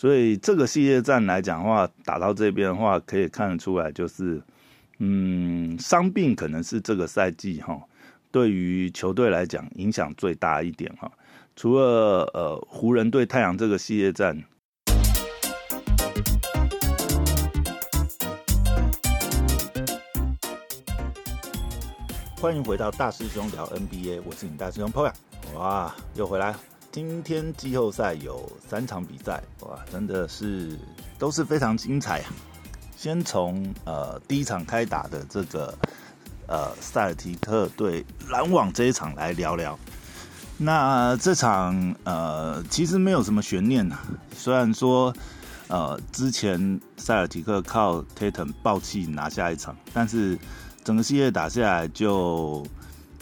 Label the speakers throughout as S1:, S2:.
S1: 所以这个系列战来讲的话，打到这边的话，可以看得出来，就是嗯，伤病可能是这个赛季哈，对于球队来讲影响最大一点哈。除了呃湖人对太阳这个系列战。欢迎回到大师兄聊 NBA，我是你大师兄 Poya。哇，又回来！今天季后赛有三场比赛，哇，真的是都是非常精彩啊！先从呃第一场开打的这个呃塞尔提克对篮网这一场来聊聊。那这场呃其实没有什么悬念呐，虽然说呃之前塞尔提克靠 Tatum 爆气拿下一场，但是。整个系列打下来，就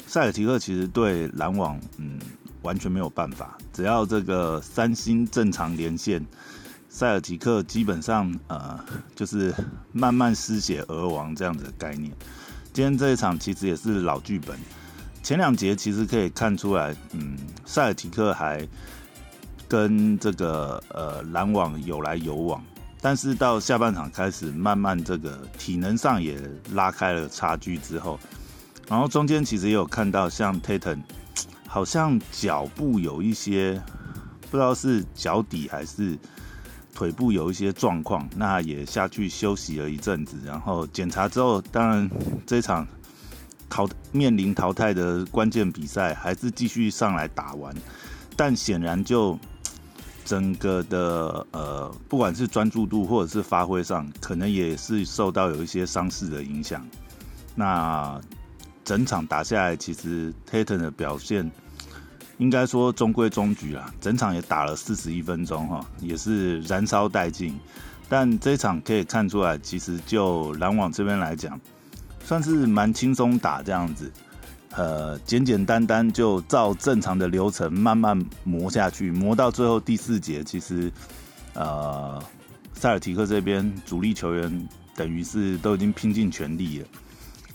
S1: 塞尔提克其实对篮网，嗯，完全没有办法。只要这个三星正常连线，塞尔提克基本上呃就是慢慢失血而亡这样子的概念。今天这一场其实也是老剧本，前两节其实可以看出来，嗯，塞尔提克还跟这个呃篮网有来有往。但是到下半场开始，慢慢这个体能上也拉开了差距之后，然后中间其实也有看到像 Tatum，好像脚步有一些不知道是脚底还是腿部有一些状况，那也下去休息了一阵子，然后检查之后，当然这场淘面临淘汰的关键比赛还是继续上来打完，但显然就。整个的呃，不管是专注度或者是发挥上，可能也是受到有一些伤势的影响。那整场打下来，其实 Tatum 的表现应该说中规中矩啦。整场也打了四十一分钟哈，也是燃烧殆尽。但这场可以看出来，其实就篮网这边来讲，算是蛮轻松打这样子。呃，简简单单就照正常的流程慢慢磨下去，磨到最后第四节，其实呃，塞尔提克这边主力球员等于是都已经拼尽全力了，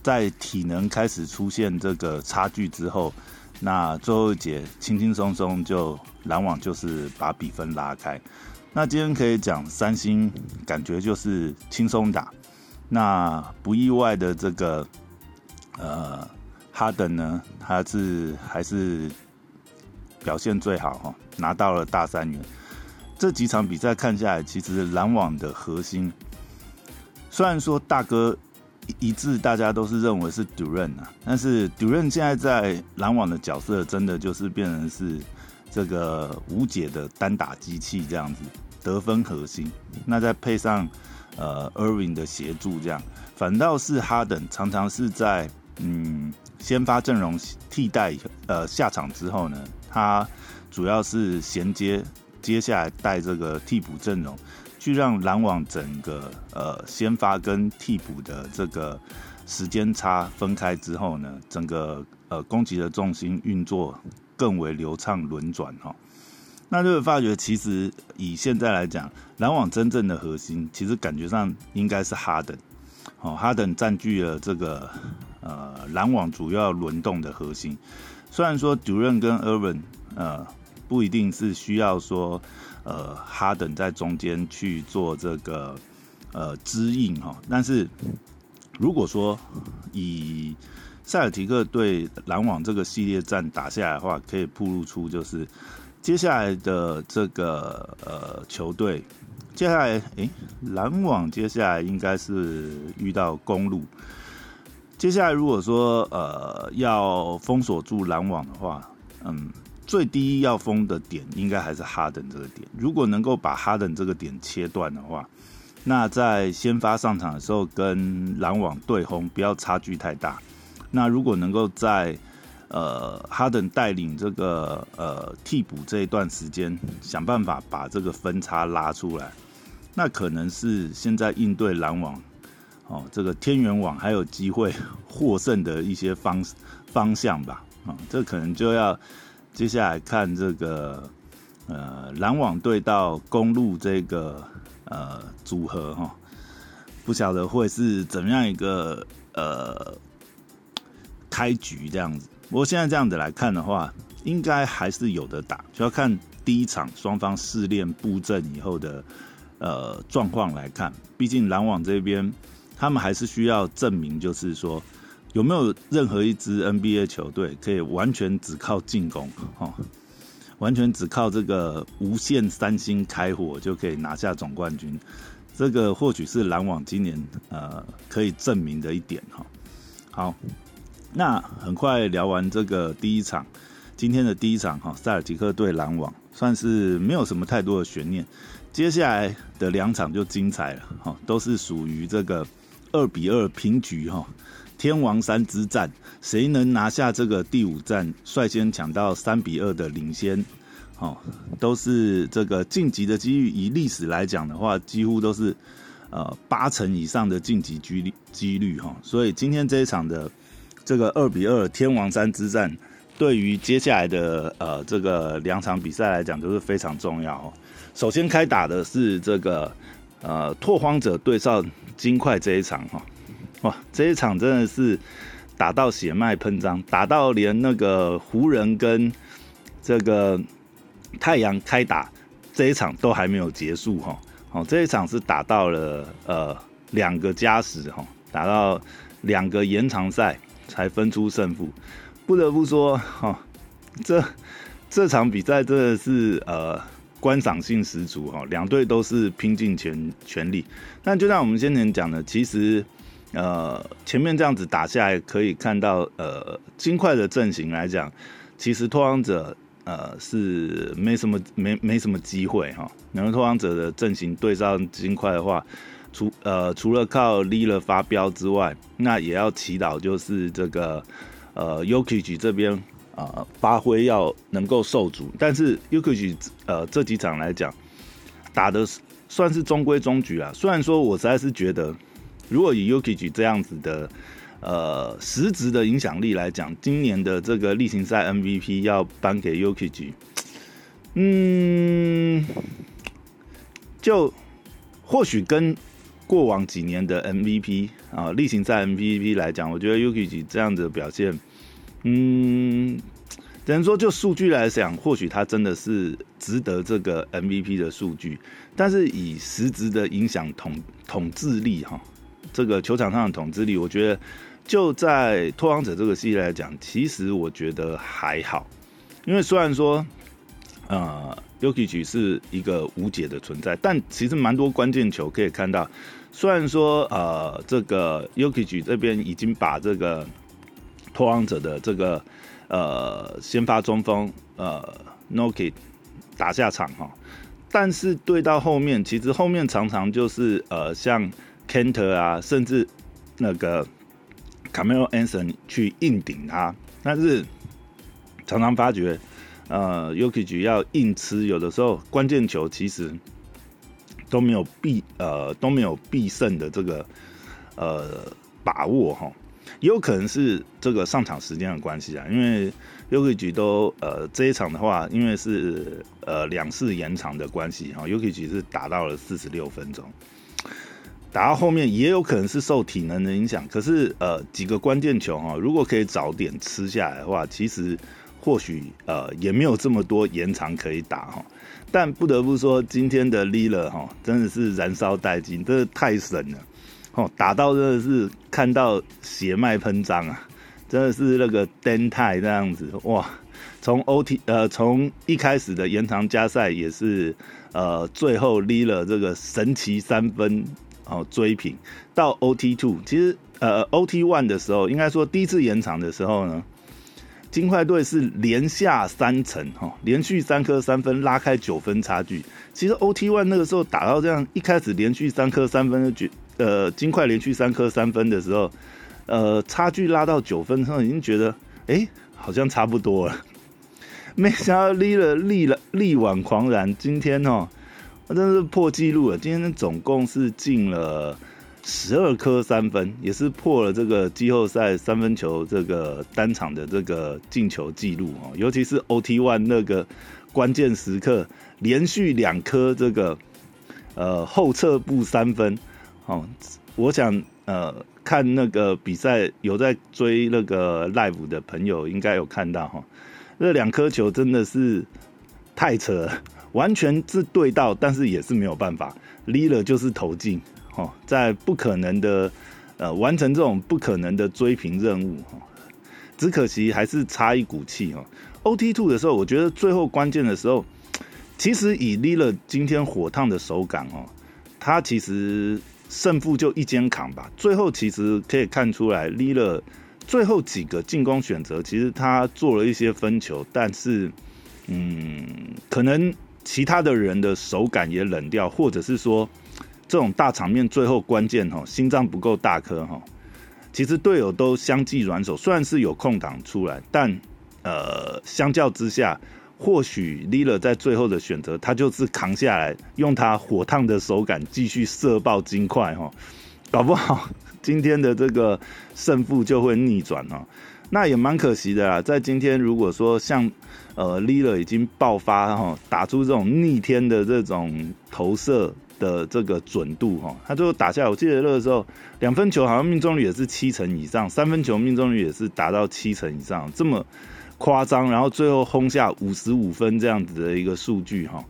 S1: 在体能开始出现这个差距之后，那最后一节轻轻松松就篮网就是把比分拉开。那今天可以讲三星感觉就是轻松打，那不意外的这个呃。哈登呢，他是还是表现最好哈，拿到了大三元。这几场比赛看下来，其实篮网的核心，虽然说大哥一致，大家都是认为是 d u r a n 啊，但是 d u r a n 现在在篮网的角色，真的就是变成是这个无解的单打机器这样子，得分核心。那再配上呃 Irving 的协助，这样反倒是哈登常常是在嗯。先发阵容替代呃下场之后呢，他主要是衔接接下来带这个替补阵容，去让篮网整个呃先发跟替补的这个时间差分开之后呢，整个呃攻击的重心运作更为流畅轮转哈。那就会发觉，其实以现在来讲，篮网真正的核心其实感觉上应该是哈登，哦，哈登占据了这个。呃，篮网主要轮动的核心，虽然说 Duran 跟 Irvin 呃不一定是需要说呃哈登在中间去做这个呃支应哈，但是如果说以塞尔提克对篮网这个系列战打下来的话，可以铺露出就是接下来的这个呃球队，接下来诶篮网接下来应该是遇到公路。接下来，如果说呃要封锁住篮网的话，嗯，最低要封的点应该还是哈登这个点。如果能够把哈登这个点切断的话，那在先发上场的时候跟篮网对轰，不要差距太大。那如果能够在呃哈登带领这个呃替补这一段时间，想办法把这个分差拉出来，那可能是现在应对篮网。哦，这个天元网还有机会获胜的一些方方向吧，啊，这可能就要接下来看这个呃篮网队到公路这个呃组合哈，不晓得会是怎么样一个呃开局这样子。不过现在这样子来看的话，应该还是有的打，就要看第一场双方试练布阵以后的呃状况来看，毕竟篮网这边他们还是需要证明，就是说有没有任何一支 NBA 球队可以完全只靠进攻，哈，完全只靠这个无限三星开火就可以拿下总冠军。这个或许是篮网今年呃可以证明的一点哈。好，那很快聊完这个第一场，今天的第一场哈，塞尔吉克对篮网算是没有什么太多的悬念。接下来的两场就精彩了哈，都是属于这个二比二平局哈，天王山之战，谁能拿下这个第五战，率先抢到三比二的领先。哦，都是这个晋级的机遇，以历史来讲的话，几乎都是呃八成以上的晋级几率几率哈。所以今天这一场的这个二比二天王山之战，对于接下来的呃这个两场比赛来讲都是非常重要哦。首先开打的是这个呃拓荒者对上金块这一场哈，哇，这一场真的是打到血脉喷张，打到连那个湖人跟这个。太阳开打这一场都还没有结束哈，好这一场是打到了呃两个加时哈，打到两个延长赛才分出胜负。不得不说哈，这这场比赛真的是呃观赏性十足哈，两队都是拼尽全全力。那就像我们先前讲的，其实呃前面这样子打下来，可以看到呃金块的阵型来讲，其实拓荒者。呃，是没什么没没什么机会哈。两个拓荒者的阵型对上金块的话，除呃除了靠 l 了发飙之外，那也要祈祷就是这个呃 Yuki 这边啊发挥要能够受阻。但是 Yuki 呃这几场来讲，打的算是中规中矩啊。虽然说我实在是觉得，如果以 Yuki 这样子的。呃，实质的影响力来讲，今年的这个例行赛 MVP 要颁给 Yuki，嗯，就或许跟过往几年的 MVP 啊，例行赛 MVP 来讲，我觉得 Yuki 这样子的表现，嗯，只能说就数据来讲，或许他真的是值得这个 MVP 的数据，但是以实质的影响统统治力哈，这个球场上的统治力，我觉得。就在拓荒者这个系列来讲，其实我觉得还好，因为虽然说，呃，Yuki 是一个无解的存在，但其实蛮多关键球可以看到。虽然说，呃，这个 Yuki 这边已经把这个拓荒者的这个呃先发中锋呃 Noki 打下场哈，但是对到后面，其实后面常常就是呃像 Kenter 啊，甚至那个。卡梅隆·安森去硬顶他，但是常常发觉，呃，Yuki 要硬吃，有的时候关键球其实都没有必呃都没有必胜的这个呃把握哈，也有可能是这个上场时间的关系啊，因为 Yuki 都呃这一场的话，因为是呃两次延长的关系哈，Yuki 是打到了四十六分钟。打到后面也有可能是受体能的影响，可是呃几个关键球哈，如果可以早点吃下来的话，其实或许呃也没有这么多延长可以打哈。但不得不说，今天的 Lila 哈真的是燃烧殆尽，真的太神了哦！打到真的是看到血脉喷张啊，真的是那个登泰那样子哇！从 OT 呃从一开始的延长加赛也是呃最后 Lila 这个神奇三分。哦，追平到 OT two，其实呃 OT one 的时候，应该说第一次延长的时候呢，金块队是连下三层哈，连续三颗三分拉开九分差距。其实 OT one 那个时候打到这样，一开始连续三颗三分的局呃金块连续三颗三分的时候，呃差距拉到九分之后，已经觉得哎好像差不多了，没想到力了力了力挽狂澜，今天哦。真是破纪录了！今天总共是进了十二颗三分，也是破了这个季后赛三分球这个单场的这个进球纪录哦。尤其是 OT One 那个关键时刻，连续两颗这个呃后撤步三分哦。我想呃看那个比赛有在追那个 Live 的朋友应该有看到哈，那两颗球真的是。太扯了，完全是对到，但是也是没有办法 l e a 就是投进，哦，在不可能的呃完成这种不可能的追平任务，只可惜还是差一股气哦。OT Two 的时候，我觉得最后关键的时候，其实以 Lila 今天火烫的手感哦，他其实胜负就一肩扛吧。最后其实可以看出来，Lila 最后几个进攻选择，其实他做了一些分球，但是。嗯，可能其他的人的手感也冷掉，或者是说这种大场面最后关键哈，心脏不够大颗哈。其实队友都相继软手，虽然是有空档出来，但呃，相较之下，或许 l i l 在最后的选择，他就是扛下来，用他火烫的手感继续射爆金块哈，搞不好今天的这个胜负就会逆转哈。那也蛮可惜的啦，在今天如果说像呃 l i l 已经爆发哈，打出这种逆天的这种投射的这个准度哈，他最后打下来，我记得那个时候两分球好像命中率也是七成以上，三分球命中率也是达到七成以上，这么夸张，然后最后轰下五十五分这样子的一个数据哈，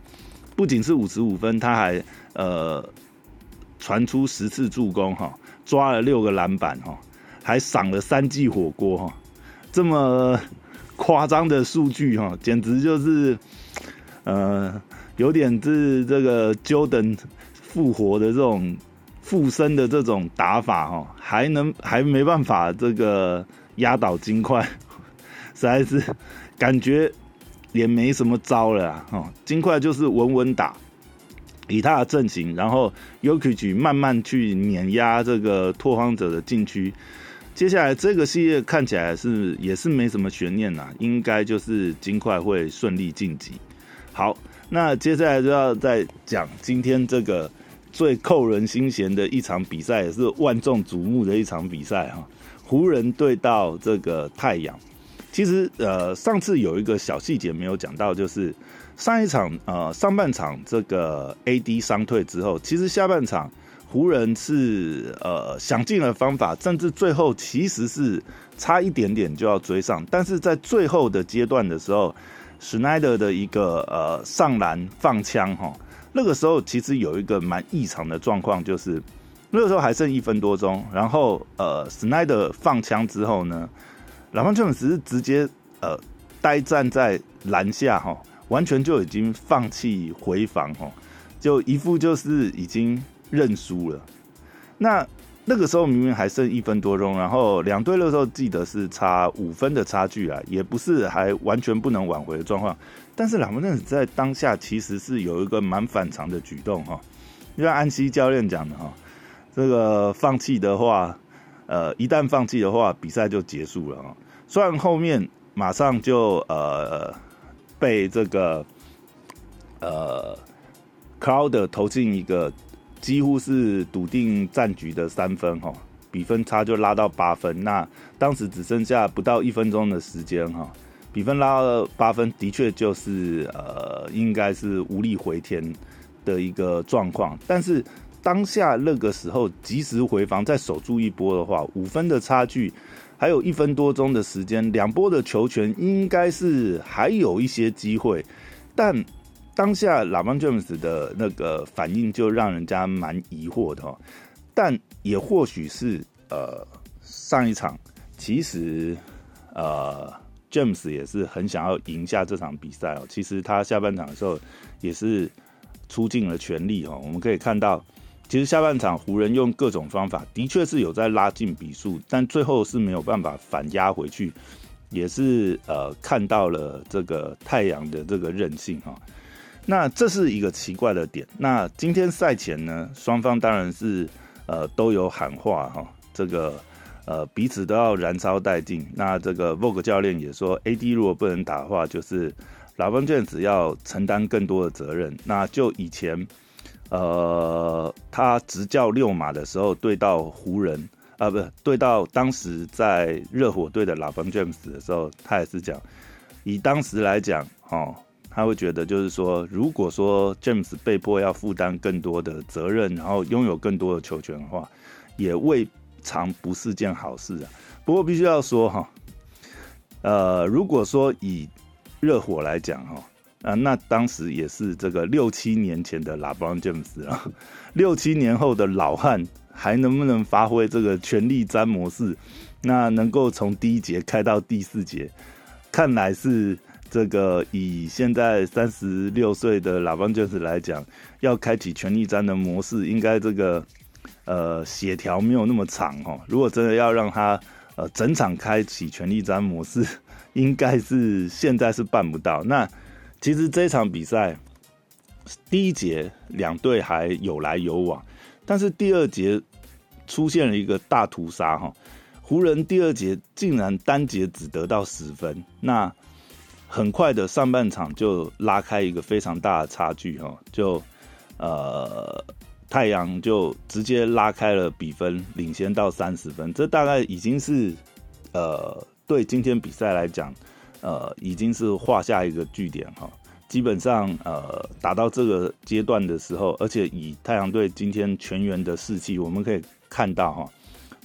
S1: 不仅是五十五分，他还呃传出十次助攻哈，抓了六个篮板哈，还赏了三记火锅哈。这么夸张的数据哈，简直就是，呃，有点是这个 Jordan 复活的这种附身的这种打法哈，还能 还没办法这个压倒金块，实在是感觉也没什么招了哈。金块就是稳稳打，以他的阵型，然后 Yoki 慢慢去碾压这个拓荒者的禁区。接下来这个系列看起来是也是没什么悬念呐，应该就是金块会顺利晋级。好，那接下来就要再讲今天这个最扣人心弦的一场比赛，也是万众瞩目的一场比赛哈。湖人对到这个太阳，其实呃上次有一个小细节没有讲到，就是上一场呃上半场这个 AD 伤退之后，其实下半场。湖人是呃想尽了方法，甚至最后其实是差一点点就要追上，但是在最后的阶段的时候史奈德的一个呃上篮放枪哈，那个时候其实有一个蛮异常的状况，就是那个时候还剩一分多钟，然后呃史奈德放枪之后呢，老方就只是直接呃呆站在篮下哈，完全就已经放弃回防哈，就一副就是已经。认输了，那那个时候明明还剩一分多钟，然后两队那时候记得是差五分的差距啊，也不是还完全不能挽回的状况。但是两分在当下其实是有一个蛮反常的举动哈，就像安西教练讲的哈，这个放弃的话，呃，一旦放弃的话，比赛就结束了啊。虽然后面马上就呃被这个呃 Cloud 投进一个。几乎是笃定战局的三分哈，比分差就拉到八分。那当时只剩下不到一分钟的时间哈，比分拉到八分，的确就是呃，应该是无力回天的一个状况。但是当下那个时候及时回防，再守住一波的话，五分的差距，还有一分多钟的时间，两波的球权应该是还有一些机会，但。当下拉邦詹姆斯的那个反应就让人家蛮疑惑的哈，但也或许是呃上一场其实呃詹姆斯也是很想要赢下这场比赛哦，其实他下半场的时候也是出尽了全力哈，我们可以看到，其实下半场湖人用各种方法的确是有在拉近比数，但最后是没有办法反压回去，也是呃看到了这个太阳的这个韧性哈。那这是一个奇怪的点。那今天赛前呢，双方当然是呃都有喊话哈，这个呃彼此都要燃烧殆尽。那这个 Vogue 教练也说，AD 如果不能打的话，就是老邦卷子要承担更多的责任。那就以前呃他执教六马的时候，对到湖人啊，不对到当时在热火队的老邦卷子的时候，他也是讲，以当时来讲，哦。他会觉得，就是说，如果说 James 被迫要负担更多的责任，然后拥有更多的球权的话，也未尝不是件好事啊。不过必须要说哈，呃，如果说以热火来讲哈，啊，那当时也是这个六七年前的拉布朗詹姆斯啊，六七年后的老汉还能不能发挥这个全力战模式？那能够从第一节开到第四节，看来是这个以现在三十六岁的拉邦爵士来讲，要开启全力战的模式，应该这个呃血条没有那么长哦。如果真的要让他呃整场开启全力战模式，应该是现在是办不到。那其实这场比赛第一节两队还有来有往，但是第二节出现了一个大屠杀哈。湖人第二节竟然单节只得到十分，那很快的上半场就拉开一个非常大的差距哈，就呃太阳就直接拉开了比分，领先到三十分，这大概已经是呃对今天比赛来讲，呃已经是画下一个句点哈。基本上呃打到这个阶段的时候，而且以太阳队今天全员的士气，我们可以看到哈。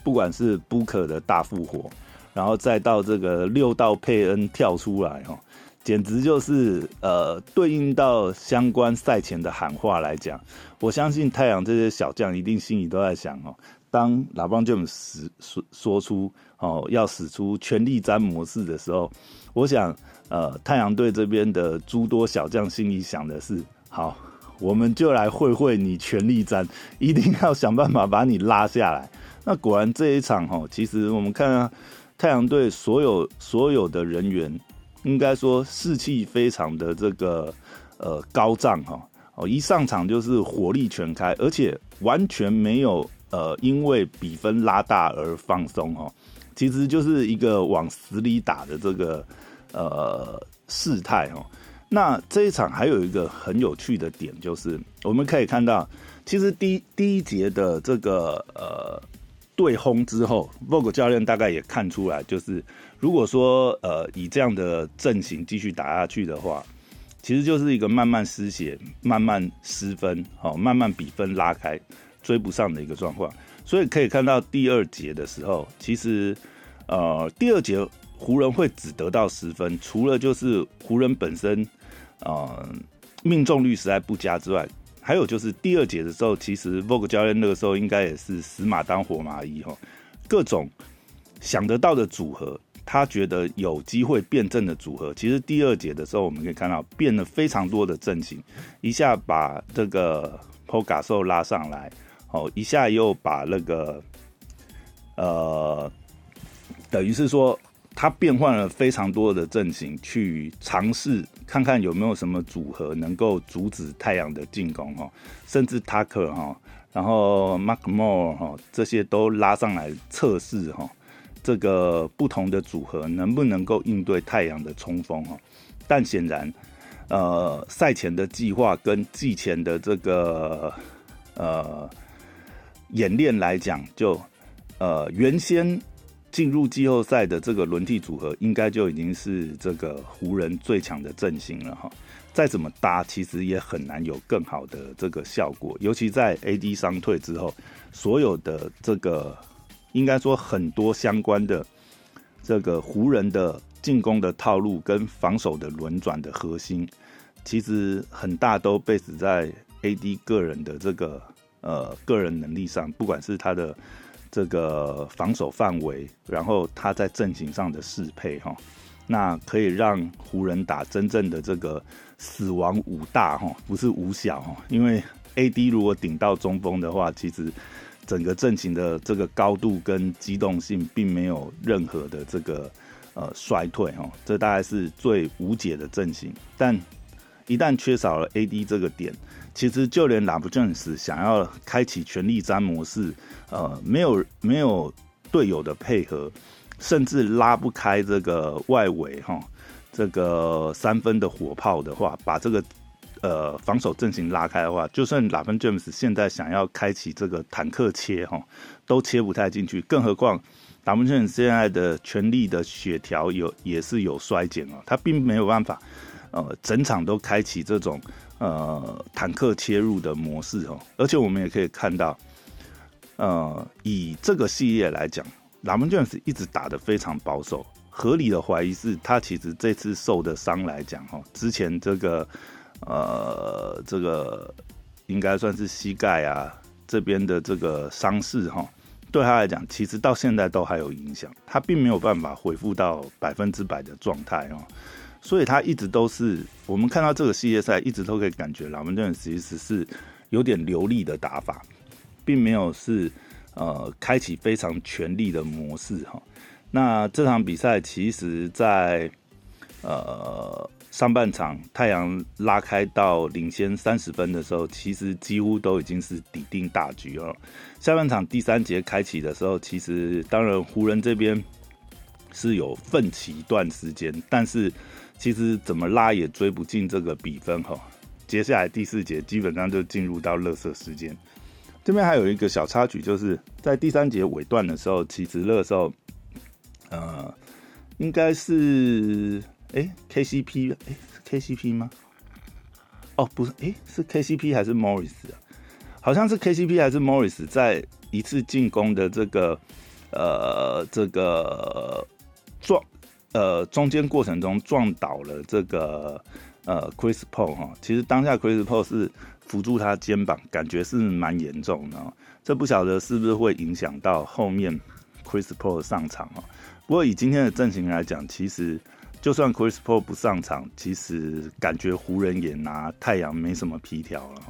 S1: 不管是布克的大复活，然后再到这个六道佩恩跳出来哈，简直就是呃对应到相关赛前的喊话来讲，我相信太阳这些小将一定心里都在想哦，当拉邦詹姆斯说说出哦要使出全力战模式的时候，我想呃太阳队这边的诸多小将心里想的是，好，我们就来会会你全力战，一定要想办法把你拉下来。那果然这一场哈，其实我们看啊太阳队所有所有的人员，应该说士气非常的这个呃高涨哈哦，一上场就是火力全开，而且完全没有呃因为比分拉大而放松哈，其实就是一个往死里打的这个呃事态哈。那这一场还有一个很有趣的点，就是我们可以看到，其实第第一节的这个呃。对轰之后，Vog 教练大概也看出来，就是如果说呃以这样的阵型继续打下去的话，其实就是一个慢慢失血、慢慢失分、好慢慢比分拉开、追不上的一个状况。所以可以看到第二节的时候，其实呃第二节湖人会只得到十分，除了就是湖人本身呃命中率实在不佳之外。还有就是第二节的时候，其实 Vogue 教练那个时候应该也是死马当活马医哈，各种想得到的组合，他觉得有机会变阵的组合，其实第二节的时候我们可以看到变了非常多的阵型，一下把这个 Pogaso 拉上来，哦，一下又把那个呃，等于是说。他变换了非常多的阵型，去尝试看看有没有什么组合能够阻止太阳的进攻哈，甚至 Tucker 哈，然后 Mark Moore 哈，这些都拉上来测试哈，这个不同的组合能不能够应对太阳的冲锋哈？但显然，呃，赛前的计划跟季前的这个呃演练来讲，就呃原先。进入季后赛的这个轮替组合，应该就已经是这个湖人最强的阵型了哈。再怎么搭，其实也很难有更好的这个效果。尤其在 AD 伤退之后，所有的这个应该说很多相关的这个湖人的进攻的套路跟防守的轮转的核心，其实很大都被死在 AD 个人的这个呃个人能力上，不管是他的。这个防守范围，然后他在阵型上的适配哈，那可以让湖人打真正的这个死亡五大哈，不是五小哈，因为 AD 如果顶到中锋的话，其实整个阵型的这个高度跟机动性并没有任何的这个呃衰退哈，这大概是最无解的阵型，但一旦缺少了 AD 这个点。其实就连拉布詹姆斯想要开启全力战模式，呃，没有没有队友的配合，甚至拉不开这个外围哈，这个三分的火炮的话，把这个呃防守阵型拉开的话，就算拉布詹姆斯现在想要开启这个坦克切哈，都切不太进去。更何况拉布詹姆斯现在的全力的血条有也是有衰减哦，他并没有办法呃整场都开启这种。呃，坦克切入的模式哦，而且我们也可以看到，呃，以这个系列来讲，拉蒙詹姆斯一直打的非常保守，合理的怀疑是他其实这次受的伤来讲，哈，之前这个呃这个应该算是膝盖啊这边的这个伤势，哈，对他来讲，其实到现在都还有影响，他并没有办法恢复到百分之百的状态哦。所以他一直都是我们看到这个系列赛，一直都可以感觉老门顿其实是有点流利的打法，并没有是呃开启非常全力的模式哈。那这场比赛其实，在呃上半场太阳拉开到领先三十分的时候，其实几乎都已经是底定大局了。下半场第三节开启的时候，其实当然湖人这边是有奋起一段时间，但是其实怎么拉也追不进这个比分哈。接下来第四节基本上就进入到乐色时间。这边还有一个小插曲，就是在第三节尾段的时候，其实乐候。呃，应该是哎，KCP 哎是 KCP 吗？哦，不是，哎是 KCP 还是 Morris 啊？好像是 KCP 还是 Morris 在一次进攻的这个呃这个撞呃中间过程中撞倒了这个呃 Chris Paul 哈。其实当下 Chris Paul 是扶住他肩膀，感觉是蛮严重的。这不晓得是不是会影响到后面 Chris Paul 上场哦。不过以今天的阵型来讲，其实就算 Chris Paul 不上场，其实感觉湖人也拿太阳没什么皮条了。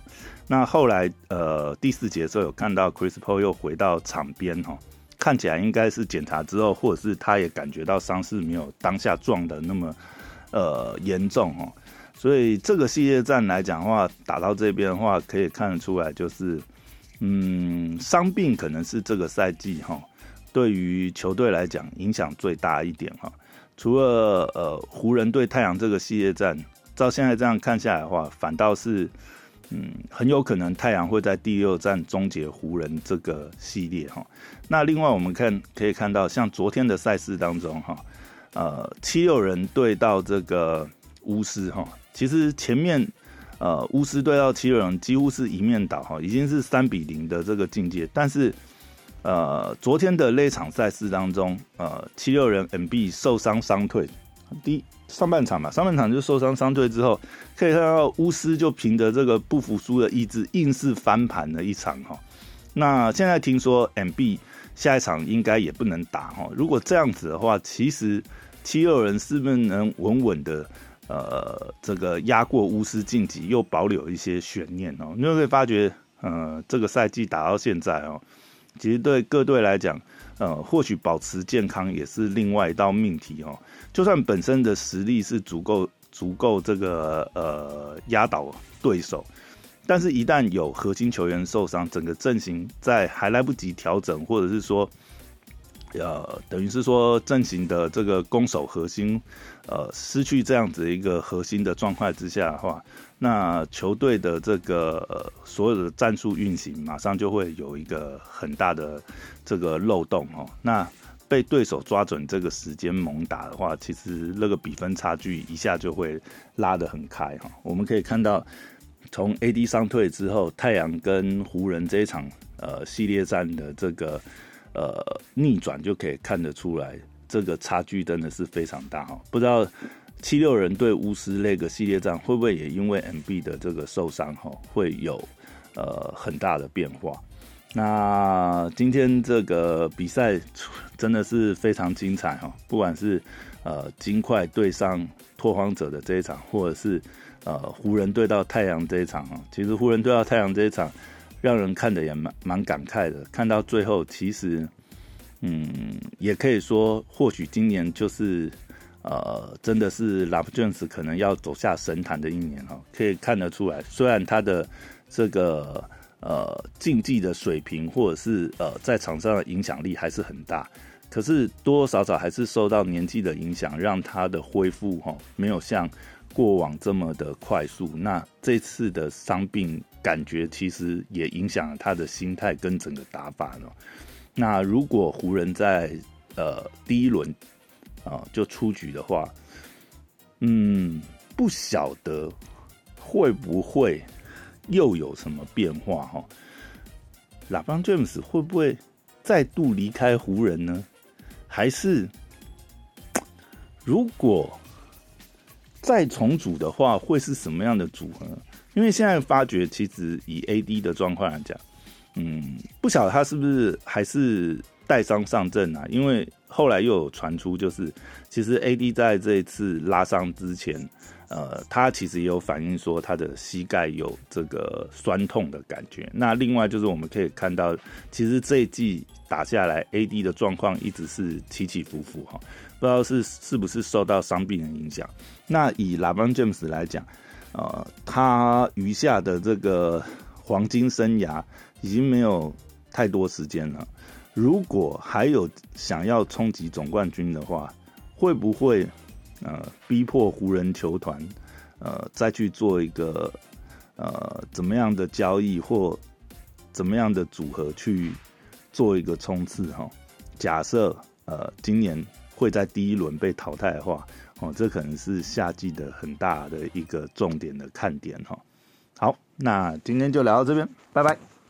S1: 那后来呃第四节的时候有看到 Chris Paul 又回到场边哈，看起来应该是检查之后，或者是他也感觉到伤势没有当下撞的那么呃严重哦。所以这个系列战来讲的话，打到这边的话，可以看得出来就是嗯伤病可能是这个赛季哈。对于球队来讲，影响最大一点哈。除了呃湖人对太阳这个系列战，照现在这样看下来的话，反倒是嗯很有可能太阳会在第六战终结湖人这个系列哈。那另外我们看可以看到，像昨天的赛事当中哈，呃七六人对到这个巫师哈，其实前面呃巫师对到七六人几乎是一面倒哈，已经是三比零的这个境界，但是。呃，昨天的那场赛事当中，呃，七六人 MB 受伤伤退，第上半场嘛，上半场就受伤伤退之后，可以看到巫师就凭着这个不服输的意志，硬是翻盘了一场哈。那现在听说 MB 下一场应该也不能打哈。如果这样子的话，其实七六人是不是能稳稳的呃这个压过巫师晋级，又保留一些悬念哦？你就会发觉，呃，这个赛季打到现在哦。其实对各队来讲，呃，或许保持健康也是另外一道命题哦。就算本身的实力是足够足够这个呃压倒对手，但是一旦有核心球员受伤，整个阵型在还来不及调整，或者是说。呃，等于是说阵型的这个攻守核心，呃，失去这样子一个核心的状态之下的话，那球队的这个所有的战术运行马上就会有一个很大的这个漏洞哦。那被对手抓准这个时间猛打的话，其实那个比分差距一下就会拉得很开哈。我们可以看到，从 AD 伤退之后，太阳跟湖人这一场呃系列战的这个。呃，逆转就可以看得出来，这个差距真的是非常大哈。不知道七六人对巫师那个系列战会不会也因为 MB 的这个受伤哈，会有呃很大的变化？那今天这个比赛真的是非常精彩哈，不管是呃金块对上拓荒者的这一场，或者是呃湖人对到太阳这一场哈，其实湖人对到太阳这一场。让人看的也蛮蛮感慨的，看到最后，其实，嗯，也可以说，或许今年就是，呃，真的是拉布卷斯可能要走下神坛的一年哈，可以看得出来，虽然他的这个呃竞技的水平或者是呃在场上的影响力还是很大，可是多多少少还是受到年纪的影响，让他的恢复哈没有像过往这么的快速。那这次的伤病。感觉其实也影响了他的心态跟整个打法呢。那如果湖人在呃第一轮啊就出局的话，嗯，不晓得会不会又有什么变化哈？拉邦詹姆斯会不会再度离开湖人呢？还是如果再重组的话，会是什么样的组合？因为现在发觉，其实以 AD 的状况来讲，嗯，不晓得他是不是还是带伤上阵啊？因为后来又有传出，就是其实 AD 在这一次拉伤之前。呃，他其实也有反映说他的膝盖有这个酸痛的感觉。那另外就是我们可以看到，其实这一季打下来，AD 的状况一直是起起伏伏哈，不知道是是不是受到伤病的影响。那以 LeBron James 来讲，呃，他余下的这个黄金生涯已经没有太多时间了。如果还有想要冲击总冠军的话，会不会？呃，逼迫湖人球团，呃，再去做一个呃怎么样的交易或怎么样的组合去做一个冲刺哈？假设呃今年会在第一轮被淘汰的话，哦，这可能是夏季的很大的一个重点的看点哈。好，那今天就聊到这边，拜拜。